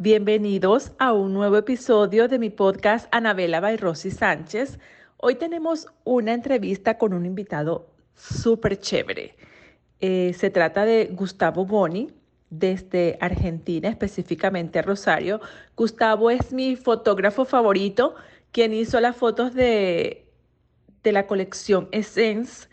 Bienvenidos a un nuevo episodio de mi podcast Anabela by Rosy Sánchez. Hoy tenemos una entrevista con un invitado súper chévere. Eh, se trata de Gustavo Boni, desde Argentina, específicamente Rosario. Gustavo es mi fotógrafo favorito, quien hizo las fotos de, de la colección Essence,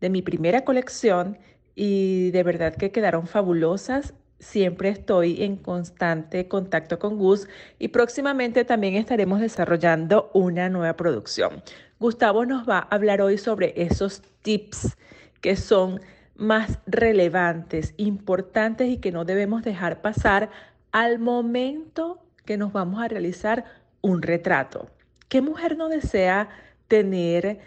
de mi primera colección, y de verdad que quedaron fabulosas siempre estoy en constante contacto con Gus y próximamente también estaremos desarrollando una nueva producción. Gustavo nos va a hablar hoy sobre esos tips que son más relevantes, importantes y que no debemos dejar pasar al momento que nos vamos a realizar un retrato. ¿Qué mujer no desea tener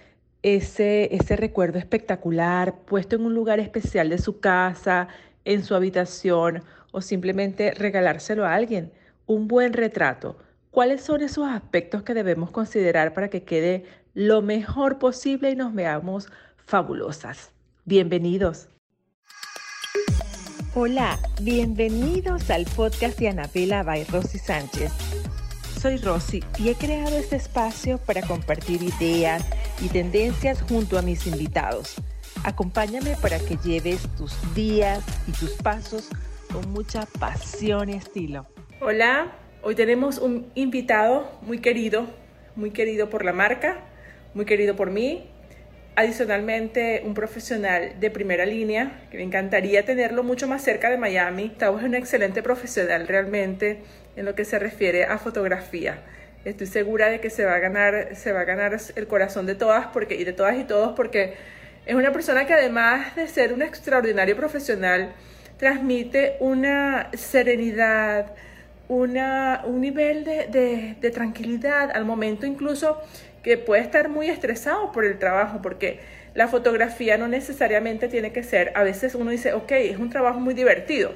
ese, ese recuerdo espectacular puesto en un lugar especial de su casa, en su habitación o simplemente regalárselo a alguien. Un buen retrato. ¿Cuáles son esos aspectos que debemos considerar para que quede lo mejor posible y nos veamos fabulosas? Bienvenidos. Hola, bienvenidos al podcast de Anabela by Rosy Sánchez. Soy Rosy y he creado este espacio para compartir ideas y tendencias junto a mis invitados Acompáñame para que lleves tus días y tus pasos con mucha pasión y estilo. Hola, hoy tenemos un invitado muy querido, muy querido por la marca, muy querido por mí. Adicionalmente, un profesional de primera línea, que me encantaría tenerlo mucho más cerca de Miami. Gustavo es un excelente profesional realmente en lo que se refiere a fotografía. Estoy segura de que se va a ganar, se va a ganar el corazón de todas porque, y de todas y todos porque es una persona que además de ser un extraordinario profesional, transmite una serenidad, una, un nivel de, de, tranquilidad al momento incluso que puede estar muy estresado por el trabajo, porque la fotografía no necesariamente tiene que ser, a veces uno dice, ok, es un trabajo muy divertido,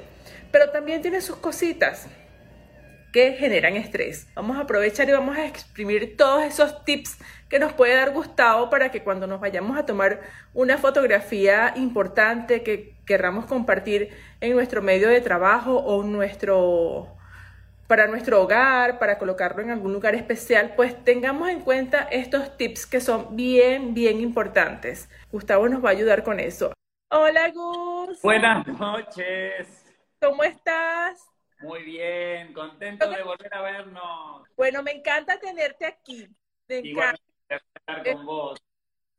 pero también tiene sus cositas que generan estrés. Vamos a aprovechar y vamos a exprimir todos esos tips que nos puede dar Gustavo para que cuando nos vayamos a tomar una fotografía importante que querramos compartir en nuestro medio de trabajo o nuestro para nuestro hogar, para colocarlo en algún lugar especial, pues tengamos en cuenta estos tips que son bien, bien importantes. Gustavo nos va a ayudar con eso. Hola, Gus. Buenas noches. ¿Cómo estás? Muy bien, contento de volver a vernos. Bueno, me encanta tenerte aquí. Me encanta estar con vos.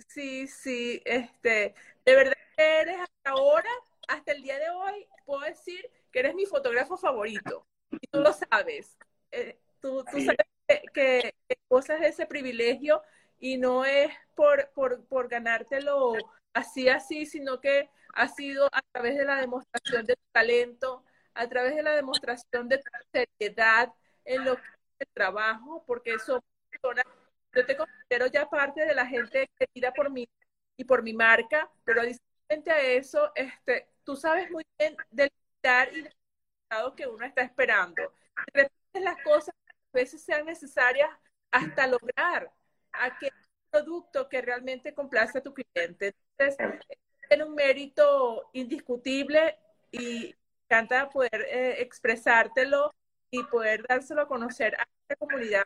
Sí, sí, este, de verdad que eres hasta ahora, hasta el día de hoy, puedo decir que eres mi fotógrafo favorito. Y tú lo sabes. Eh, tú, tú sabes que, que, de ese privilegio y no es por, por, por ganártelo así, así, sino que ha sido a través de la demostración de tu talento, a través de la demostración de seriedad en lo que es el trabajo, porque son personas yo te considero ya parte de la gente querida por mí y por mi marca, pero adicionalmente a eso, este, tú sabes muy bien del y del resultado que uno está esperando. De las cosas a veces sean necesarias hasta lograr aquel producto que realmente complace a tu cliente. Entonces, tiene un mérito indiscutible y encanta poder eh, expresártelo y poder dárselo a conocer a esta comunidad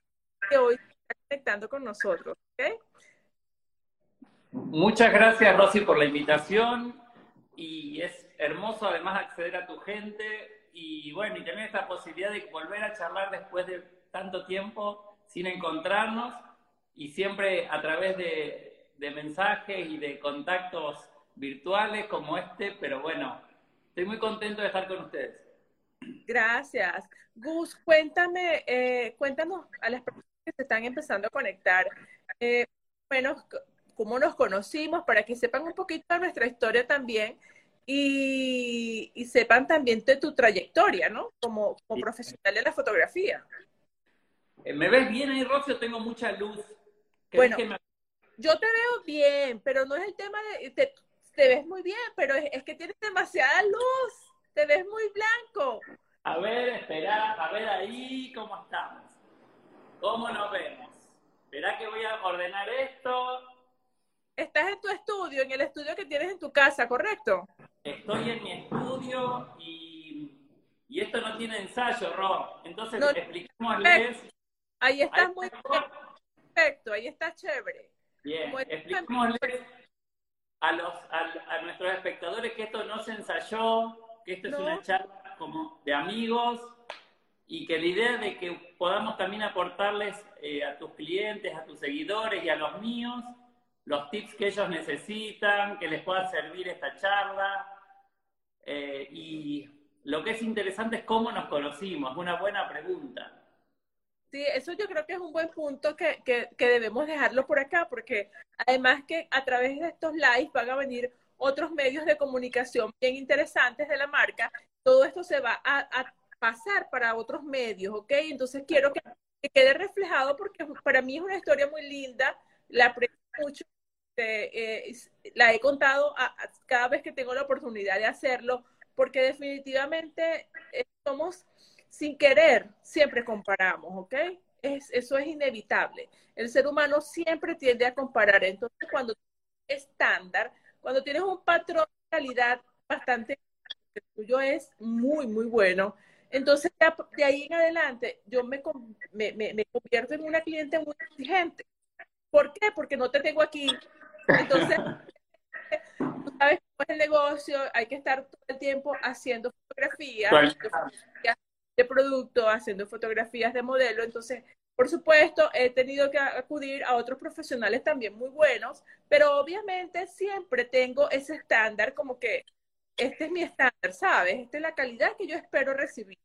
que hoy conectando con nosotros. Muchas gracias, Rosy, por la invitación. Y es hermoso además acceder a tu gente y bueno, y tener esta posibilidad de volver a charlar después de tanto tiempo sin encontrarnos y siempre a través de, de mensajes y de contactos virtuales como este, pero bueno, estoy muy contento de estar con ustedes. Gracias. Gus, cuéntame, eh, cuéntanos a las personas que se están empezando a conectar. Eh, bueno, cómo nos conocimos, para que sepan un poquito de nuestra historia también y, sepan también de tu trayectoria, ¿no? Como, profesional de la fotografía. Eh, ¿Me ves bien ahí, Rocio? Tengo mucha luz. Bueno, yo te veo bien, pero no es el tema de... Te, te ves muy bien, pero es, es, que tienes demasiada luz. Te ves muy blanco. A ver, espera, a ver ahí cómo estamos. ¿Cómo nos vemos? Verá que voy a ordenar esto. Estás en tu estudio, en el estudio que tienes en tu casa, ¿correcto? Estoy en mi estudio y, Y esto no tiene ensayo, Ro. Entonces, no, expliquémosles. Ahí estás muy perfecto, ahí está chévere. Bien, expliquémosles a, los, a, nuestros espectadores que esto no se ensayó, que esto es una charla como de amigos y que la idea de que podamos también aportarles eh, a tus clientes, a tus seguidores y a los míos los tips que ellos necesitan, que les pueda servir esta charla. Eh, y lo que es interesante es cómo nos conocimos, una buena pregunta. Sí, eso yo creo que es un buen punto que, que, que, debemos dejarlo por acá, porque además que a través de estos lives van a venir otros medios de comunicación bien interesantes de la marca, todo esto se va a, a pasar para otros medios, ¿ok? Entonces quiero que, quede reflejado porque para mí es una historia muy linda, la aprecio mucho, eh, la he contado cada vez que tengo la oportunidad de hacerlo, porque definitivamente eh, somos sin querer, siempre comparamos, ¿ok? Es, eso es inevitable. El ser humano siempre tiende a comparar. Entonces, cuando estándar, cuando tienes un patrón de calidad bastante, el tuyo es muy, muy bueno, entonces de ahí en adelante yo me, me, me, convierto en una cliente muy exigente. ¿Por qué? Porque no te tengo aquí. Entonces, tú sabes cómo es el negocio, hay que estar todo el tiempo haciendo fotografías, de producto, haciendo fotografías de modelo. Entonces, por supuesto, he tenido que acudir a otros profesionales también muy buenos, pero obviamente siempre tengo ese estándar como que este es mi estándar, ¿sabes? Esta es la calidad que yo espero recibir.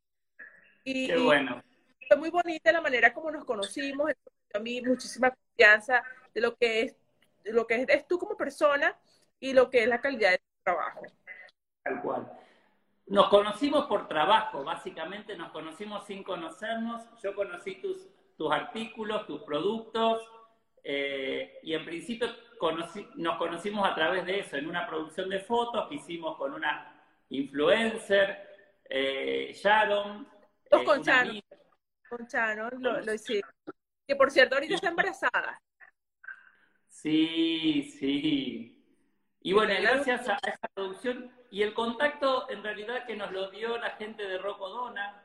Y, Qué bueno. fue muy bonita la manera como nos conocimos, a mí muchísima confianza de lo que es, de lo que eres tú como persona y lo que es la calidad de tu trabajo. Tal cual. Nos conocimos por trabajo, básicamente nos conocimos sin conocernos. Yo conocí tus, tus artículos, tus productos, eh, y en principio nos conocimos a través de eso, en una producción de fotos que hicimos con una influencer, eh, Sharon. Eh, con Sharon. Con Sharon lo, lo hicimos. Que por cierto, ahorita está embarazada. Sí, sí. Y bueno, gracias a esa producción y el contacto en realidad que nos lo dio la gente de Rocodona,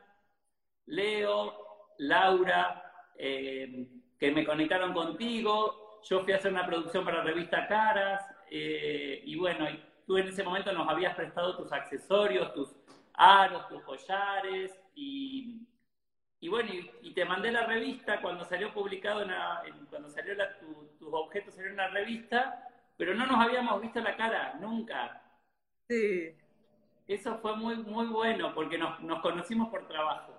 Leo, Laura, eh, que me conectaron contigo. Yo fui a hacer una producción para la revista Caras eh, y bueno, tú en ese momento nos habías prestado tus accesorios, tus aros, tus collares y, bueno, y, te mandé la revista cuando salió publicado, en cuando salió tus objetos salieron en la revista, pero no nos habíamos visto la cara nunca. Sí. Eso fue muy, muy bueno porque nos, nos conocimos por trabajo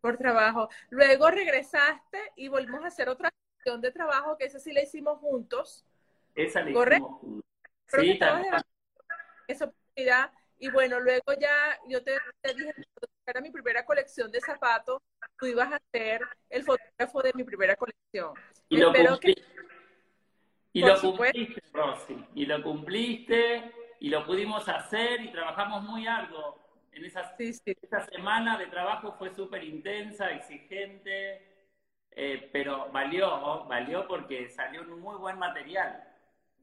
por trabajo. Luego regresaste y volvimos a hacer otra sesión de trabajo, que esa sí la hicimos juntos. Esa la hicimos juntos. Sí, también. Esa oportunidad. Y bueno, luego ya yo te, dije que era mi primera colección de zapatos, tú ibas a ser el fotógrafo de mi primera colección. Y lo cumpliste. Y lo cumpliste, Rosy. Y lo cumpliste, y lo pudimos hacer, y trabajamos muy arduo en esa, esa semana de trabajo fue súper intensa, exigente, eh, pero valió, valió porque salió un muy buen material.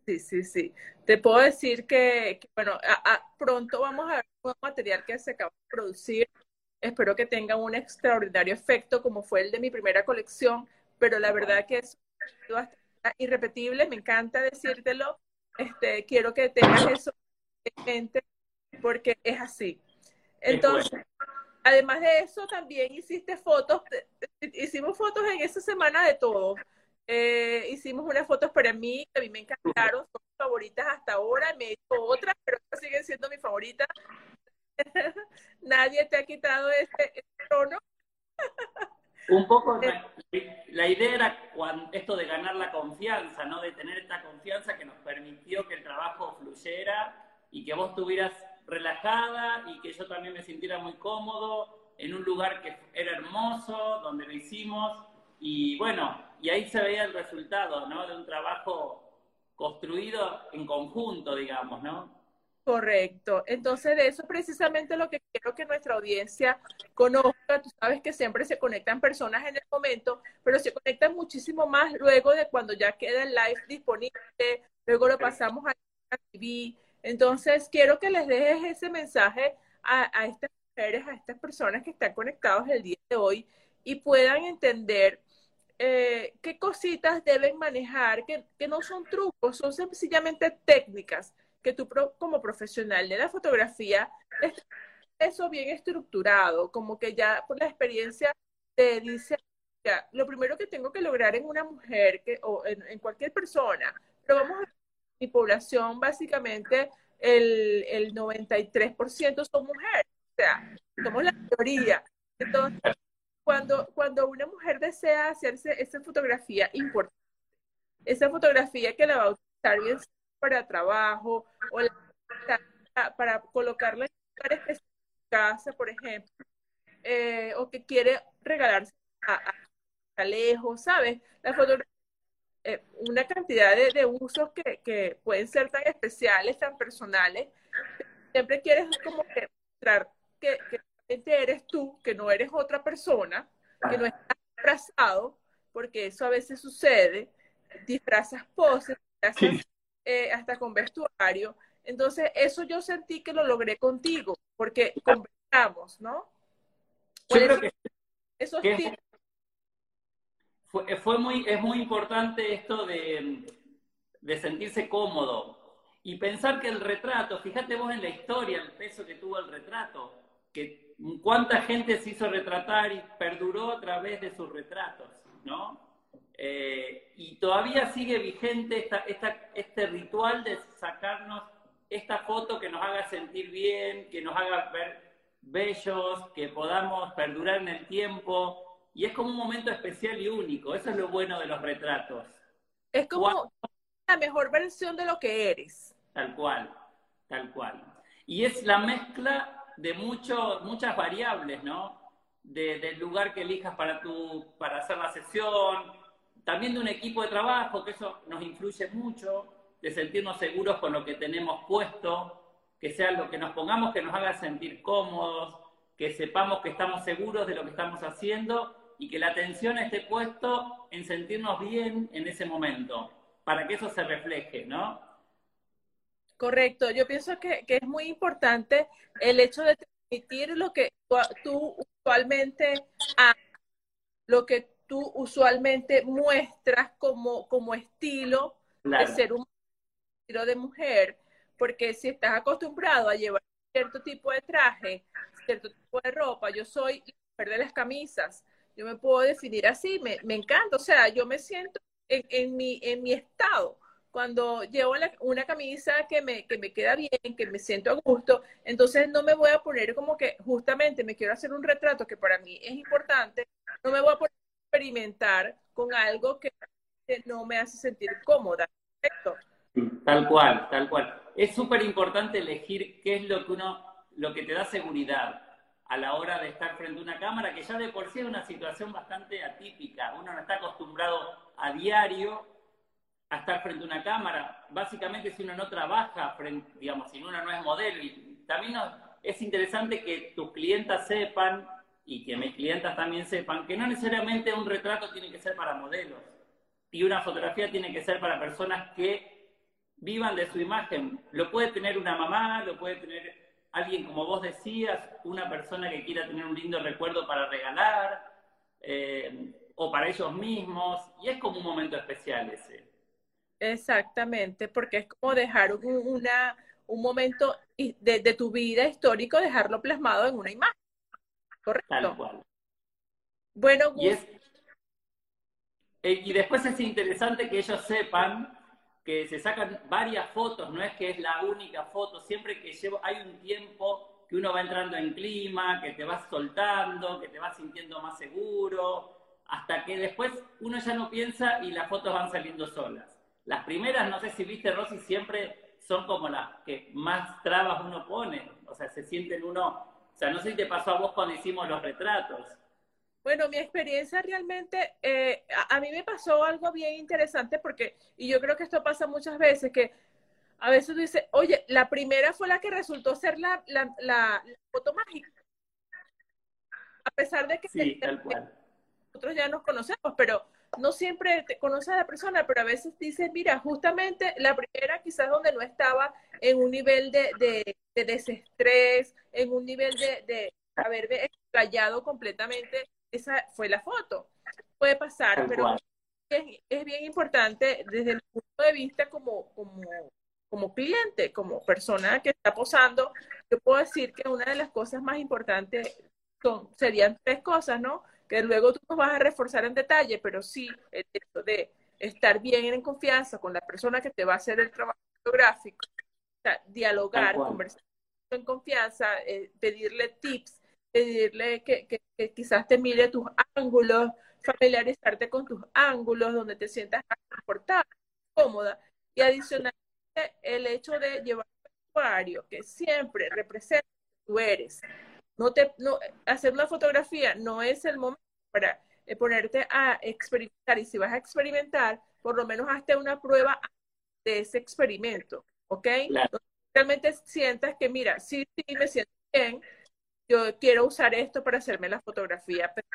Sí, sí, sí. Te puedo decir que, bueno, pronto vamos a ver un material que se acaba de producir. Espero que tenga un extraordinario efecto como fue el de mi primera colección, pero la verdad que es irrepetible, me encanta decírtelo. Este, quiero que tengas eso en mente porque es así. Entonces, además de eso, también hiciste fotos, hicimos fotos en esa semana de todo. Eh, hicimos unas fotos para mí, que a mí me encantaron, son mis favoritas hasta ahora, me he hecho otras, pero siguen siendo mis favoritas. Nadie te ha quitado este, trono. Un poco, la, idea era esto de ganar la confianza, ¿no? De tener esta confianza que nos permitió que el trabajo fluyera y que vos tuvieras relajada y que yo también me sintiera muy cómodo en un lugar que era hermoso, donde lo hicimos y bueno, y ahí se veía el resultado, ¿no? De un trabajo construido en conjunto, digamos, ¿no? Correcto. Entonces, de eso es precisamente lo que quiero que nuestra audiencia conozca. Tú sabes que siempre se conectan personas en el momento, pero se conectan muchísimo más luego de cuando ya queda el live disponible, luego lo pasamos a TV, entonces, quiero que les dejes ese mensaje a, estas mujeres, a estas personas que están conectados el día de hoy y puedan entender eh, qué cositas deben manejar, que, no son trucos, son sencillamente técnicas que tú como profesional de la fotografía, eso bien estructurado, como que ya por la experiencia te dice, lo primero que tengo que lograr en una mujer que, o en, en cualquier persona, pero vamos a mi población básicamente el, el 93% son mujeres, o sea, somos la mayoría. Entonces, cuando, cuando una mujer desea hacerse esa fotografía importante, esa fotografía que la va a utilizar bien para trabajo o para colocarla en su casa, por ejemplo, eh, o que quiere regalarse a, a, lejos, ¿sabes? La fotografía eh, una cantidad de, usos que, que, pueden ser tan especiales, tan personales. Siempre quieres como que mostrar que, que eres tú, que no eres otra persona, que no estás disfrazado, porque eso a veces sucede, disfrazas poses, eh, hasta con vestuario. Entonces, eso yo sentí que lo logré contigo, porque conversamos, ¿no? Yo creo que, esos fue, muy, es muy importante esto de, de sentirse cómodo y pensar que el retrato, fíjate vos en la historia, el peso que tuvo el retrato, que cuánta gente se hizo retratar y perduró a través de sus retratos, ¿no? Eh, y todavía sigue vigente esta, esta, este ritual de sacarnos esta foto que nos haga sentir bien, que nos haga ver bellos, que podamos perdurar en el tiempo, y es como un momento especial y único. Eso es lo bueno de los retratos. Es como la mejor versión de lo que eres. Tal cual, tal cual. Y es la mezcla de mucho, muchas variables, ¿no? del lugar que elijas para, tu, para hacer la sesión, también de un equipo de trabajo, que eso nos influye mucho, de sentirnos seguros con lo que tenemos puesto, que sea lo que nos pongamos que nos haga sentir cómodos, que sepamos que estamos seguros de lo que estamos haciendo y que la atención esté puesto en sentirnos bien en ese momento, para que eso se refleje, ¿no? Correcto, yo pienso que, es muy importante el hecho de transmitir lo que tú usualmente lo que tú usualmente muestras como, como estilo de ser un estilo de mujer, porque si estás acostumbrado a llevar cierto tipo de traje, cierto tipo de ropa, yo soy mujer de las camisas, yo me puedo definir así, me, me encanta, o sea, yo me siento en, mi, en mi estado. Cuando llevo una camisa que me, que me queda bien, que me siento a gusto, entonces no me voy a poner como que justamente me quiero hacer un retrato que para mí es importante, no me voy a poner a experimentar con algo que no me hace sentir cómoda. Tal cual, tal cual. Es súper importante elegir qué es lo que uno, lo que te da seguridad a la hora de estar frente a una cámara, que ya de por sí es una situación bastante atípica. Uno no está acostumbrado a diario a estar frente a una cámara. Básicamente si uno no trabaja, frente, digamos, si uno no es modelo. Y también es interesante que tus clientas sepan y que mis clientas también sepan que no necesariamente un retrato tiene que ser para modelos y una fotografía tiene que ser para personas que vivan de su imagen. Lo puede tener una mamá, lo puede tener alguien, como vos decías, una persona que quiera tener un lindo recuerdo para regalar, eh, o para ellos mismos, y es como un momento especial ese. Exactamente, porque es como dejar un, una, un momento de, de, tu vida histórico, dejarlo plasmado en una imagen. ¿Correcto? Tal cual. Bueno, y, es, eh, y después es interesante que ellos sepan que se sacan varias fotos, no es que es la única foto, siempre que llevo, hay un tiempo que uno va entrando en clima, que te vas soltando, que te vas sintiendo más seguro, hasta que después uno ya no piensa y las fotos van saliendo solas. Las primeras, no sé si viste, Rosy, siempre son como las que más trabas uno pone, o sea, se sienten uno, o sea, no sé si te pasó a vos cuando hicimos los retratos, bueno, mi experiencia realmente, eh, a, mí me pasó algo bien interesante porque, y yo creo que esto pasa muchas veces, que a veces tú dices, oye, la primera fue la que resultó ser la, la, la, foto mágica. A pesar de que sí, tal cual. nosotros ya nos conocemos, pero no siempre te conoces a la persona, pero a veces dices, mira, justamente la primera quizás donde no estaba en un nivel de, de, de desestrés, en un nivel de, haberme explayado completamente, esa fue la foto. Puede pasar, pero es, bien importante desde el punto de vista como, como, como cliente, como persona que está posando, yo puedo decir que una de las cosas más importantes son, serían tres cosas, ¿no? Que luego tú nos vas a reforzar en detalle, pero sí el hecho de estar bien en confianza con la persona que te va a hacer el trabajo fotográfico, dialogar, conversar en confianza, eh, pedirle tips, pedirle que, que, quizás te mire tus ángulos, familiarizarte con tus ángulos, donde te sientas confortable, cómoda. Y adicionalmente, el hecho de llevar un vestuario que siempre representa que tú eres. No te, no, hacer una fotografía no es el momento para eh, ponerte a experimentar. Y si vas a experimentar, por lo menos hazte una prueba de ese experimento, ¿ok? realmente sientas que, mira, sí, sí, me siento bien, yo quiero usar esto para hacerme la fotografía, pero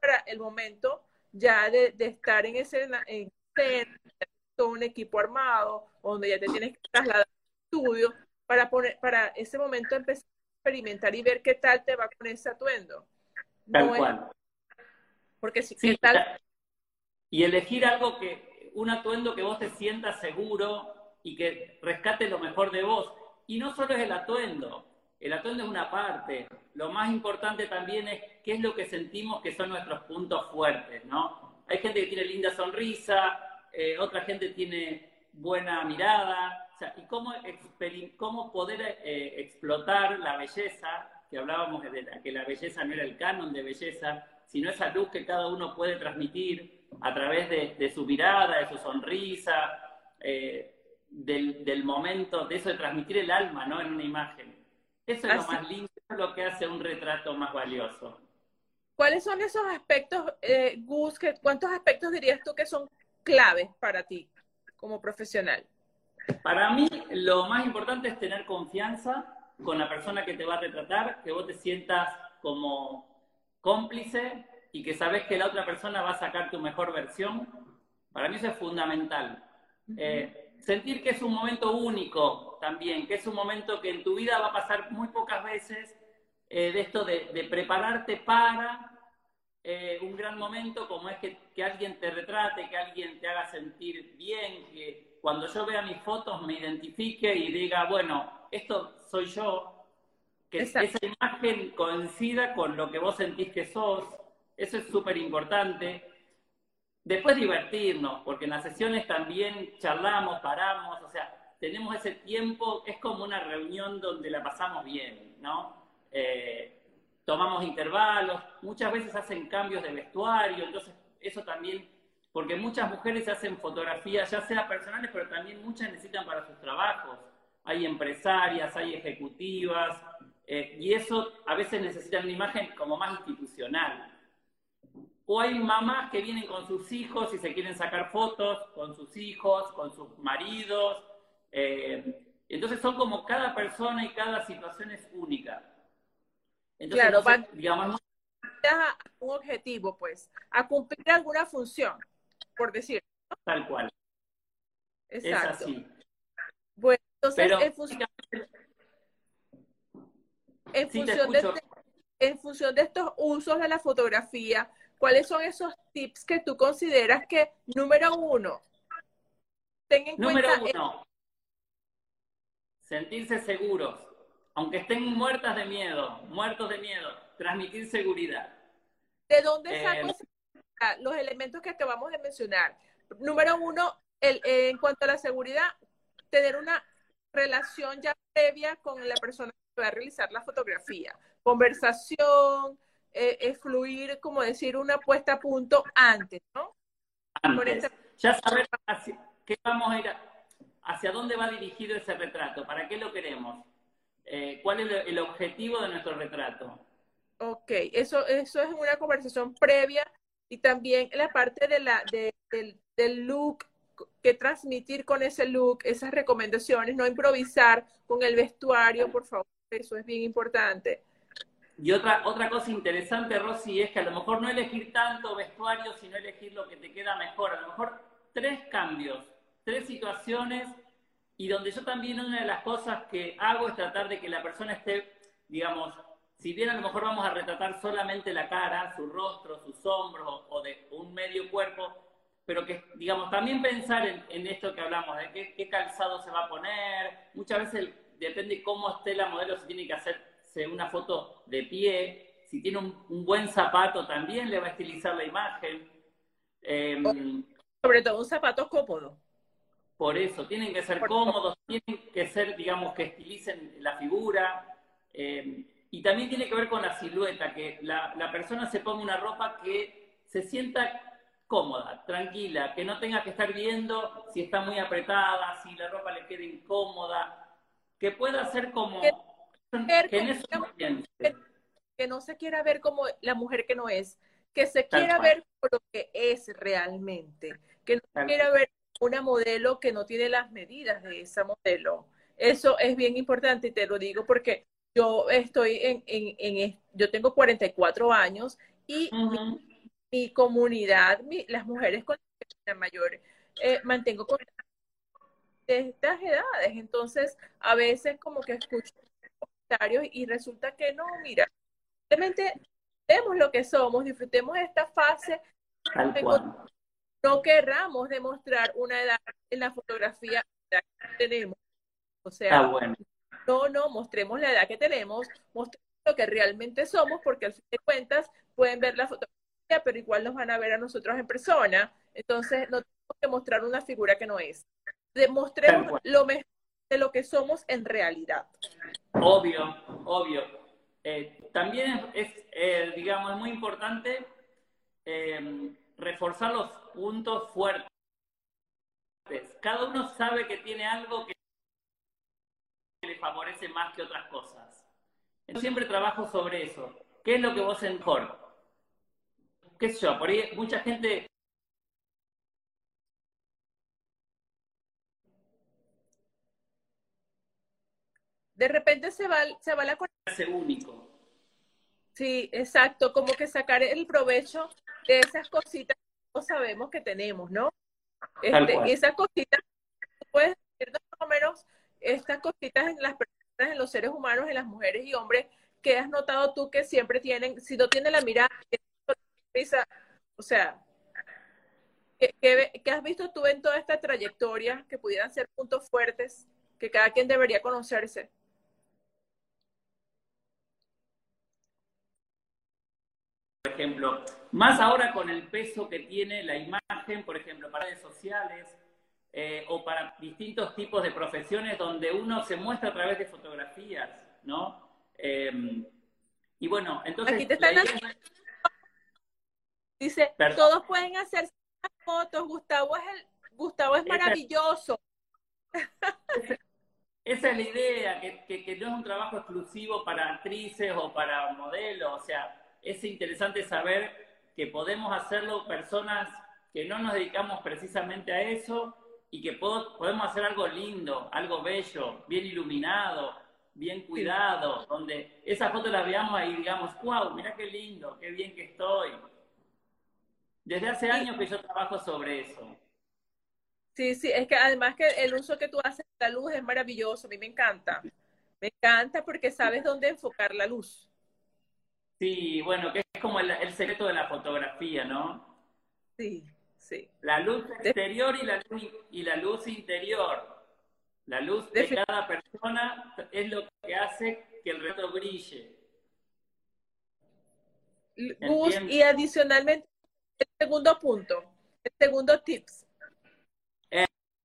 para el momento ya de, estar en ese en todo un equipo armado, donde ya te tienes que trasladar al estudio, para, poner, para ese momento empezar a experimentar y ver qué tal te va con ese atuendo. Tal cual. porque si sí, tal... Y elegir algo que, un atuendo que vos te sientas seguro y que rescate lo mejor de vos. Y no solo es el atuendo, el atuendo es una parte. Lo más importante también es qué es lo que sentimos que son nuestros puntos fuertes, ¿no? Hay gente que tiene linda sonrisa, eh, otra gente tiene buena mirada, y cómo, poder eh, explotar la belleza, que hablábamos de que la belleza no era el canon de belleza, sino esa luz que cada uno puede transmitir a través de, su mirada, de su sonrisa, eh, del, del, momento, de eso de transmitir el alma, ¿no? En una imagen. Eso es lo más lindo, eso es lo que hace un retrato más valioso. ¿Cuáles son esos aspectos, eh, Gus? Que, ¿Cuántos aspectos dirías tú que son claves para ti como profesional? Para mí, lo más importante es tener confianza con la persona que te va a retratar, que vos te sientas como cómplice y que sabes que la otra persona va a sacar tu mejor versión. Para mí eso es fundamental. eh, sentir que es un momento único también, que es un momento que en tu vida va a pasar muy pocas veces, eh, de esto de, prepararte para eh, un gran momento como es que, que, alguien te retrate, que alguien te haga sentir bien, que cuando yo vea mis fotos me identifique y diga, bueno, esto soy yo, que esa imagen coincida con lo que vos sentís que sos, eso es súper importante. Después divertirnos, porque en las sesiones también charlamos, paramos, o sea, tenemos ese tiempo, es como una reunión donde la pasamos bien, ¿no? Eh, tomamos intervalos, muchas veces hacen cambios de vestuario, entonces eso también, porque muchas mujeres hacen fotografías, ya sea personales, pero también muchas necesitan para sus trabajos. Hay empresarias, hay ejecutivas, eh, y eso a veces necesitan una imagen como más institucional. O hay mamás que vienen con sus hijos y se quieren sacar fotos con sus hijos, con sus maridos. Eh, entonces son como cada persona y cada situación es única. Entonces, claro, van digamos, a un objetivo, pues, a cumplir alguna función, por decir. Tal cual. Exacto. Es así. Bueno, entonces, en función, en, función de, en función de estos usos de la fotografía, ¿cuáles son esos tips que tú consideras que, número uno, ten en número uno, sentirse seguros, aunque estén muertas de miedo, muertos de miedo, transmitir seguridad. ¿De dónde eh, saco los elementos que acabamos de mencionar? Número uno, el, en cuanto a la seguridad, tener una relación ya previa con la persona que va a realizar la fotografía. Conversación, eh, fluir, como decir, una puesta a punto antes, ¿no? Antes. Ya saber qué vamos a ir, hacia dónde va dirigido ese retrato, para qué lo queremos, eh, cuál es el objetivo de nuestro retrato. Ok, eso, eso es una conversación previa y también la parte de la, del, del look, que transmitir con ese look, esas recomendaciones, no improvisar con el vestuario, por favor, eso es bien importante. Y otra, otra cosa interesante, Rosy, es que a lo mejor no elegir tanto vestuario, sino elegir lo que te queda mejor. A lo mejor tres cambios, tres situaciones, y donde yo también una de las cosas que hago es tratar de que la persona esté, digamos, si bien a lo mejor vamos a retratar solamente la cara, su rostro, sus hombros o de un medio cuerpo, pero que, digamos, también pensar en, esto que hablamos, de qué, calzado se va a poner. Muchas veces depende cómo esté la modelo, si tiene que hacerse una foto de pie, si tiene un, buen zapato también le va a estilizar la imagen. Em, Sobre todo un zapato cómodo. Por eso, tienen que ser cómodos, tienen que ser, digamos, que estilicen la figura. Em, y también tiene que ver con la silueta, que la, persona se ponga una ropa que se sienta cómoda, tranquila, que no tenga que estar viendo si está muy apretada, si la ropa le queda incómoda, que pueda ser como... Que, que no se quiera ver como la mujer que no es, que se quiera ver por lo que es realmente, que no quiera ver una modelo que no tiene las medidas de esa modelo. Eso es bien importante y te lo digo porque yo estoy en, en, yo tengo 44 años y mi, comunidad, las mujeres con la mayor, eh, mantengo con de estas edades. Entonces, a veces como que escucho comentarios y resulta que no, mira, simplemente vemos lo que somos, disfrutemos esta fase. No querramos demostrar una edad en la fotografía que tenemos. O sea, bueno no, no, mostremos la edad que tenemos, mostremos lo que realmente somos, porque al fin de cuentas pueden ver la fotografía, pero igual nos van a ver a nosotros en persona. Entonces, no tenemos que mostrar una figura que no es. Demostremos lo mejor de lo que somos en realidad. Obvio, obvio. Eh, también es, eh, digamos, muy importante eh, reforzar los puntos fuertes. Cada uno sabe que tiene algo que le favorece más que otras cosas. Yo siempre trabajo sobre eso. ¿Qué es lo que vos mejor? ¿Qué sé yo? Por ahí mucha gente de repente se va, se va la conexión. único. Sí, exacto, como que sacar el provecho de esas cositas que no sabemos que tenemos, ¿no? Este, esas cositas, puedes decir más o menos estas cositas en las personas, en los seres humanos, en las mujeres y hombres, que has notado tú que siempre tienen, si no tienen la mirada, o sea, ¿qué, has visto tú en toda esta trayectoria que pudieran ser puntos fuertes que cada quien debería conocerse? Ejemplo, más ahora con el peso que tiene la imagen, por ejemplo, para redes sociales, eh, o para distintos tipos de profesiones donde uno se muestra a través de fotografías, ¿no? Em, y bueno, entonces... Aquí te están Dice, todos pueden hacer fotos, Gustavo es, el, Gustavo es maravilloso. Esa, es la idea, que, que, no es un trabajo exclusivo para actrices o para modelos, o sea, es interesante saber que podemos hacerlo personas que no nos dedicamos precisamente a eso y que podemos hacer algo lindo, algo bello, bien iluminado, bien cuidado, donde esa foto la veamos ahí y digamos, wow, mira qué lindo, qué bien que estoy. Desde hace años que yo trabajo sobre eso. Sí, sí, es que además que el uso que tú haces de la luz es maravilloso, a mí me encanta. Me encanta porque sabes dónde enfocar la luz. Sí, bueno, que es como el, el secreto de la fotografía, ¿no? Sí. La luz exterior y la luz, y la luz interior. La luz de cada persona es lo que hace que el reto brille. Gus, y adicionalmente, el segundo punto, el segundo tips.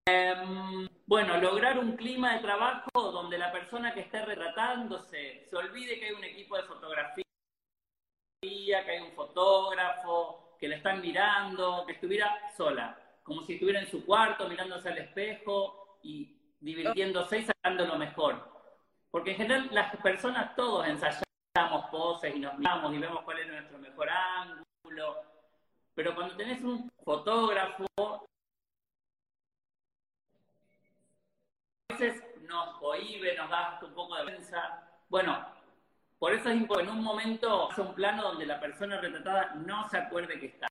Em, bueno, lograr un clima de trabajo donde la persona que esté retratándose se olvide que hay un equipo de fotografía, que hay un fotógrafo, que la están mirando, que estuviera sola, como si estuviera en su cuarto mirándose al espejo y divirtiéndose y sacando lo mejor. Porque en general las personas todos ensayamos poses y nos miramos y vemos cuál es nuestro mejor ángulo, pero cuando tenés un fotógrafo, a veces nos cohibe, nos da un poco de vergüenza. Bueno, por eso es importante en un momento hacer un plano donde la persona retratada no se acuerde que está.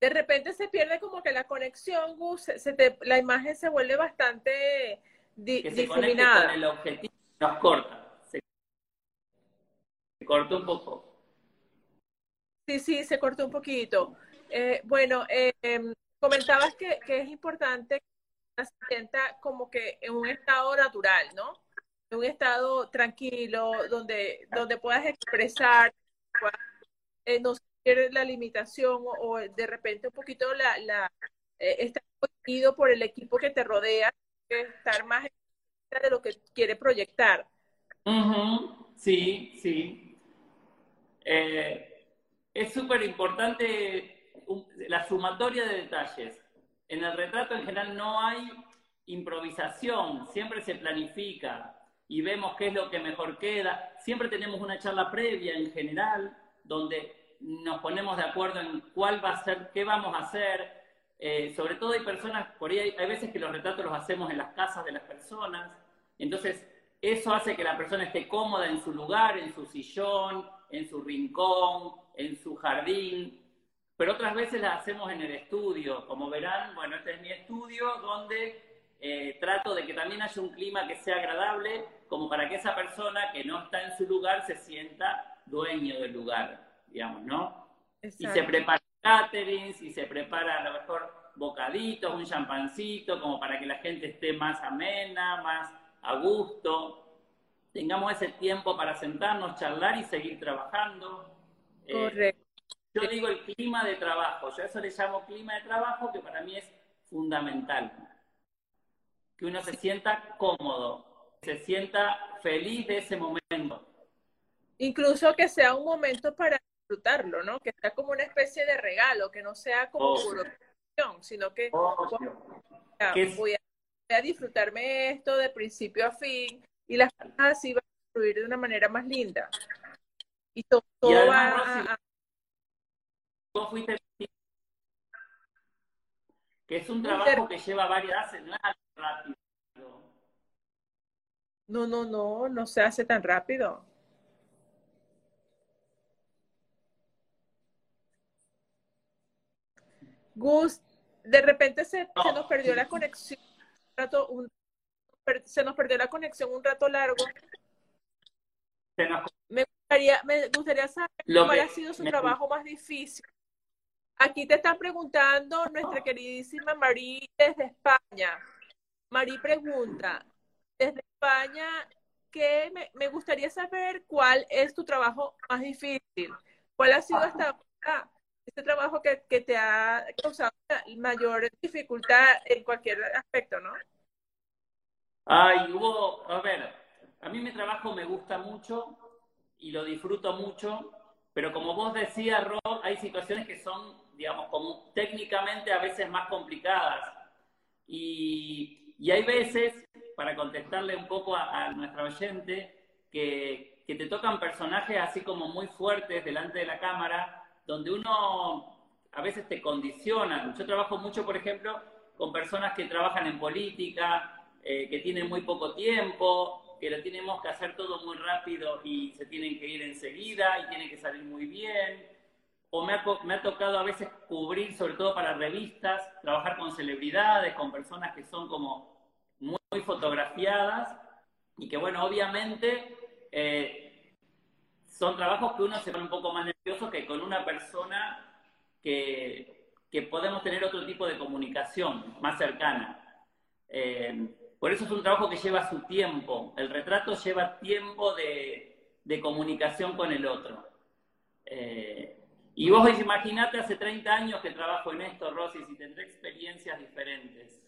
De repente se pierde como que la conexión, Gus, se la imagen se vuelve bastante di, que se difuminada. Con el objetivo nos corta. Se cortó un poco. Sí, sí, se cortó un poquito. Eh, bueno, eh, em, comentabas que, que, es importante que se sienta como que en un estado natural, ¿no? Un estado tranquilo, donde, donde puedas expresar, eh, no ser la limitación o, de repente un poquito la, la eh, estar por el equipo que te rodea, estar más de lo que quiere proyectar. Sí, sí. Eh, es súper importante la sumatoria de detalles. En el retrato en general no hay improvisación, siempre se planifica y vemos qué es lo que mejor queda. Siempre tenemos una charla previa en general donde nos ponemos de acuerdo en cuál va a ser, qué vamos a hacer. Eh, sobre todo hay personas, por ahí hay, hay veces que los retratos los hacemos en las casas de las personas, entonces eso hace que la persona esté cómoda en su lugar, en su sillón, en su rincón, en su jardín, pero otras veces las hacemos en el estudio. Como verán, bueno, este es mi estudio donde eh, trato de que también haya un clima que sea agradable, como para que esa persona que no está en su lugar se sienta dueño del lugar, digamos, ¿no? Y se prepara caterings, y se prepara a lo mejor bocaditos, un champancito, como para que la gente esté más amena, más a gusto tengamos ese tiempo para sentarnos, charlar y seguir trabajando. Eh, Correcto. yo digo el clima de trabajo, yo a eso le llamo clima de trabajo que para mí es fundamental. Que uno se sienta cómodo, se sienta feliz de ese momento. Incluso que sea un momento para disfrutarlo, ¿no? Que sea como una especie de regalo, que no sea como producción, sino que, voy a disfrutarme esto de principio a fin, y las cosas así van a fluir de una manera más linda. Y todo, va a... que es un trabajo que lleva varias, rápido. No, no, no, no se hace tan rápido. Gus, de repente se, se nos perdió la conexión un, se nos perdió la conexión un rato largo. Me gustaría, me gustaría saber cuál ha sido su trabajo más difícil. Aquí te están preguntando nuestra queridísima Marí desde España. Marí pregunta, desde España, ¿qué me, gustaría saber cuál es tu trabajo más difícil? ¿Cuál ha sido hasta ahora este trabajo que, que te ha causado mayor dificultad en cualquier aspecto, no? Ay, hubo, a ver, a mí mi trabajo me gusta mucho y lo disfruto mucho, pero como vos decías, Ro, hay situaciones que son, digamos, como técnicamente a veces más complicadas. Y, hay veces, para contestarle un poco a, a nuestra oyente, que, que te tocan personajes así como muy fuertes delante de la cámara, donde uno a veces te condiciona. Yo trabajo mucho, por ejemplo, con personas que trabajan en política, eh, que tienen muy poco tiempo, que lo tenemos que hacer todo muy rápido y se tienen que ir enseguida y tienen que salir muy bien. O me ha, me ha tocado a veces cubrir, sobre todo para revistas, trabajar con celebridades, con personas que son como muy, fotografiadas y que, bueno, obviamente eh, son trabajos que uno se pone un poco más nervioso que con una persona que, que podemos tener otro tipo de comunicación más cercana. Eh, por eso es un trabajo que lleva su tiempo. El retrato lleva tiempo de, comunicación con el otro. Eh, y vos imaginate hace 30 años que trabajo en esto, Rosy, y tendré experiencias diferentes.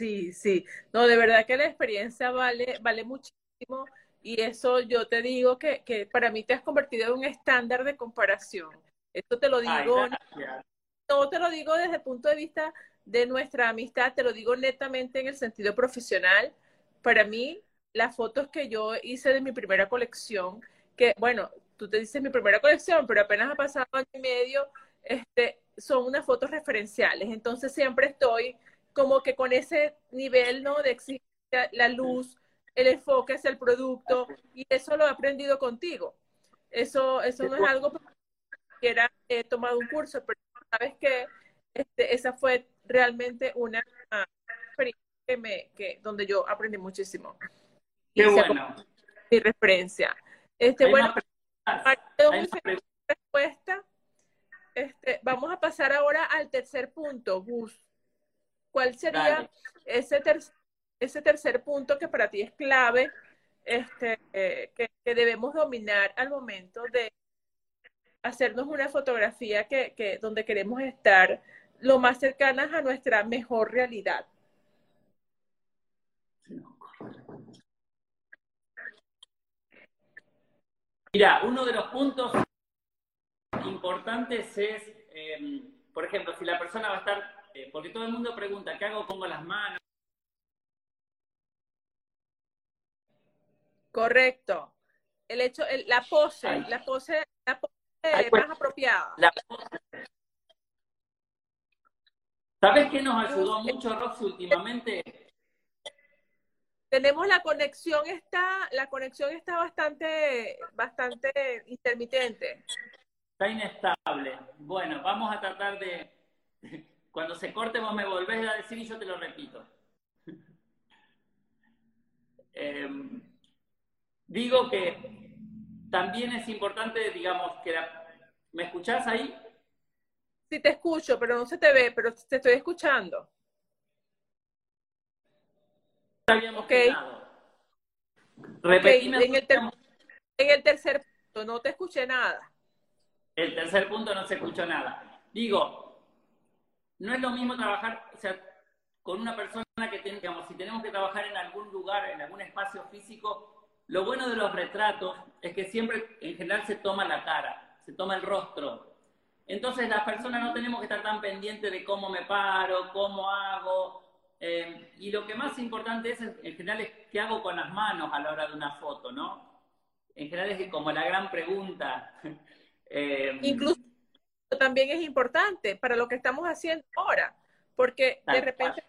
Sí, sí. No, de verdad que la experiencia vale, vale muchísimo. Y eso yo te digo que, que para mí te has convertido en un estándar de comparación. Esto te lo digo. no te lo digo desde el punto de vista de nuestra amistad, te lo digo netamente en el sentido profesional, para mí las fotos que yo hice de mi primera colección, que bueno, tú te dices mi primera colección, pero apenas ha pasado año y medio, este, son unas fotos referenciales. Entonces siempre estoy como que con ese nivel, ¿no? De exigencia, la luz, el enfoque hacia el producto, y eso lo he aprendido contigo. Eso, eso no es algo que he tomado un curso, pero sabes que este, esa fue realmente una experiencia que me, que, donde yo aprendí muchísimo. Qué bueno. Mi referencia. Este, bueno, respuesta. Este, vamos a pasar ahora al tercer punto, Gus. ¿Cuál sería ese, ese tercer punto que para ti es clave, este, eh, que, debemos dominar al momento de hacernos una fotografía que, que, donde queremos estar lo más cercanas a nuestra mejor realidad? Mira, uno de los puntos importantes es, em, por ejemplo, si la persona va a estar, eh, porque todo el mundo pregunta, ¿qué hago? Pongo las manos. Correcto. El hecho, la pose, la pose, la pose pues, más apropiada. ¿Sabes qué nos ayudó mucho, Roxy, últimamente? tenemos la conexión está, la conexión está bastante, bastante intermitente. Está inestable. Bueno, vamos a tratar de, cuando se corte vos me volvés a decir y yo te lo repito. Em, digo que también es importante, digamos, que ¿me escuchás ahí? Sí, te escucho, pero no se te ve, pero te estoy escuchando habíamos en, el tercer punto no te escuché nada. El tercer punto no se escuchó nada. Digo, no es lo mismo trabajar, o sea, con una persona que, digamos, si tenemos que trabajar en algún lugar, en algún espacio físico, lo bueno de los retratos es que siempre, en general, se toma la cara, se toma el rostro. Entonces las personas no tenemos que estar tan pendientes de cómo me paro, cómo hago, eh, y lo que más importante es, en general, es qué hago con las manos a la hora de una foto, ¿no? En general es como la gran pregunta. Eh, Incluso también es importante para lo que estamos haciendo ahora, porque de repente,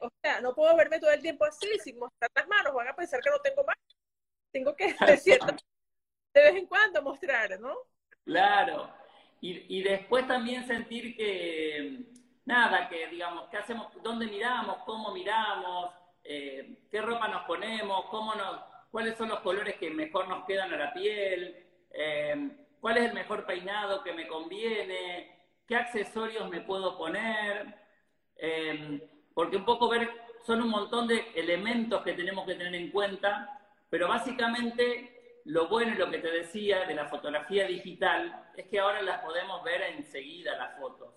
o sea, no puedo verme todo el tiempo así, sin mostrar las manos, van a pensar que no tengo manos. Tengo que, de, de vez en cuando mostrar, ¿no? Claro. Y, y después también sentir que nada, que digamos, ¿qué hacemos? ¿Dónde miramos? ¿Cómo miramos? Eh, ¿Qué ropa nos ponemos? ¿Cómo nos, ¿Cuáles son los colores que mejor nos quedan a la piel? Eh, ¿Cuál es el mejor peinado que me conviene? ¿Qué accesorios me puedo poner? Eh, porque un poco ver, son un montón de elementos que tenemos que tener en cuenta, pero básicamente lo bueno y lo que te decía de la fotografía digital es que ahora las podemos ver enseguida las fotos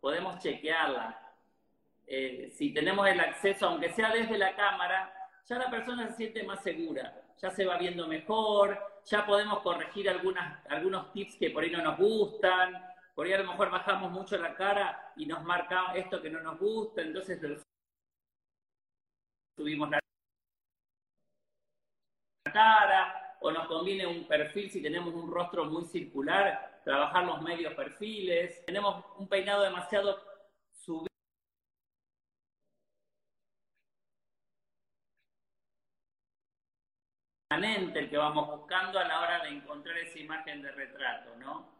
podemos chequearla. Eh, si tenemos el acceso, aunque sea desde la cámara, ya la persona se siente más segura, ya se va viendo mejor, ya podemos corregir algunas, algunos tips que por ahí no nos gustan, por ahí a lo mejor bajamos mucho la cara y nos marca esto que no nos gusta, entonces subimos la cara, o nos conviene un perfil si tenemos un rostro muy circular, trabajar los medios perfiles, tenemos un peinado demasiado el que vamos buscando a la hora de encontrar esa imagen de retrato, ¿no?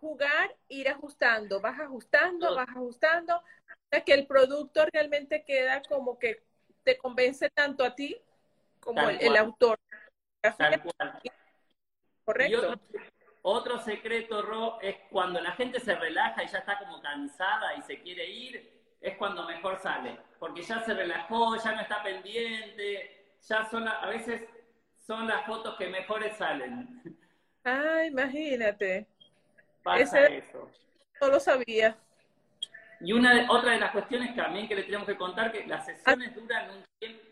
jugar, ir ajustando, vas ajustando, vas ajustando, hasta que el producto realmente queda como que te convence tanto a ti como el, autor. Tal cual. Correcto. Otro secreto, Ro, es cuando la gente se relaja y ya está como cansada y se quiere ir, es cuando mejor sale. Porque ya se relajó, ya no está pendiente, ya son, a veces son las fotos que mejores salen. Ah, imagínate. Pasa eso. No lo sabía. Y una otra de las cuestiones también que le tenemos que contar, que las sesiones duran un tiempo,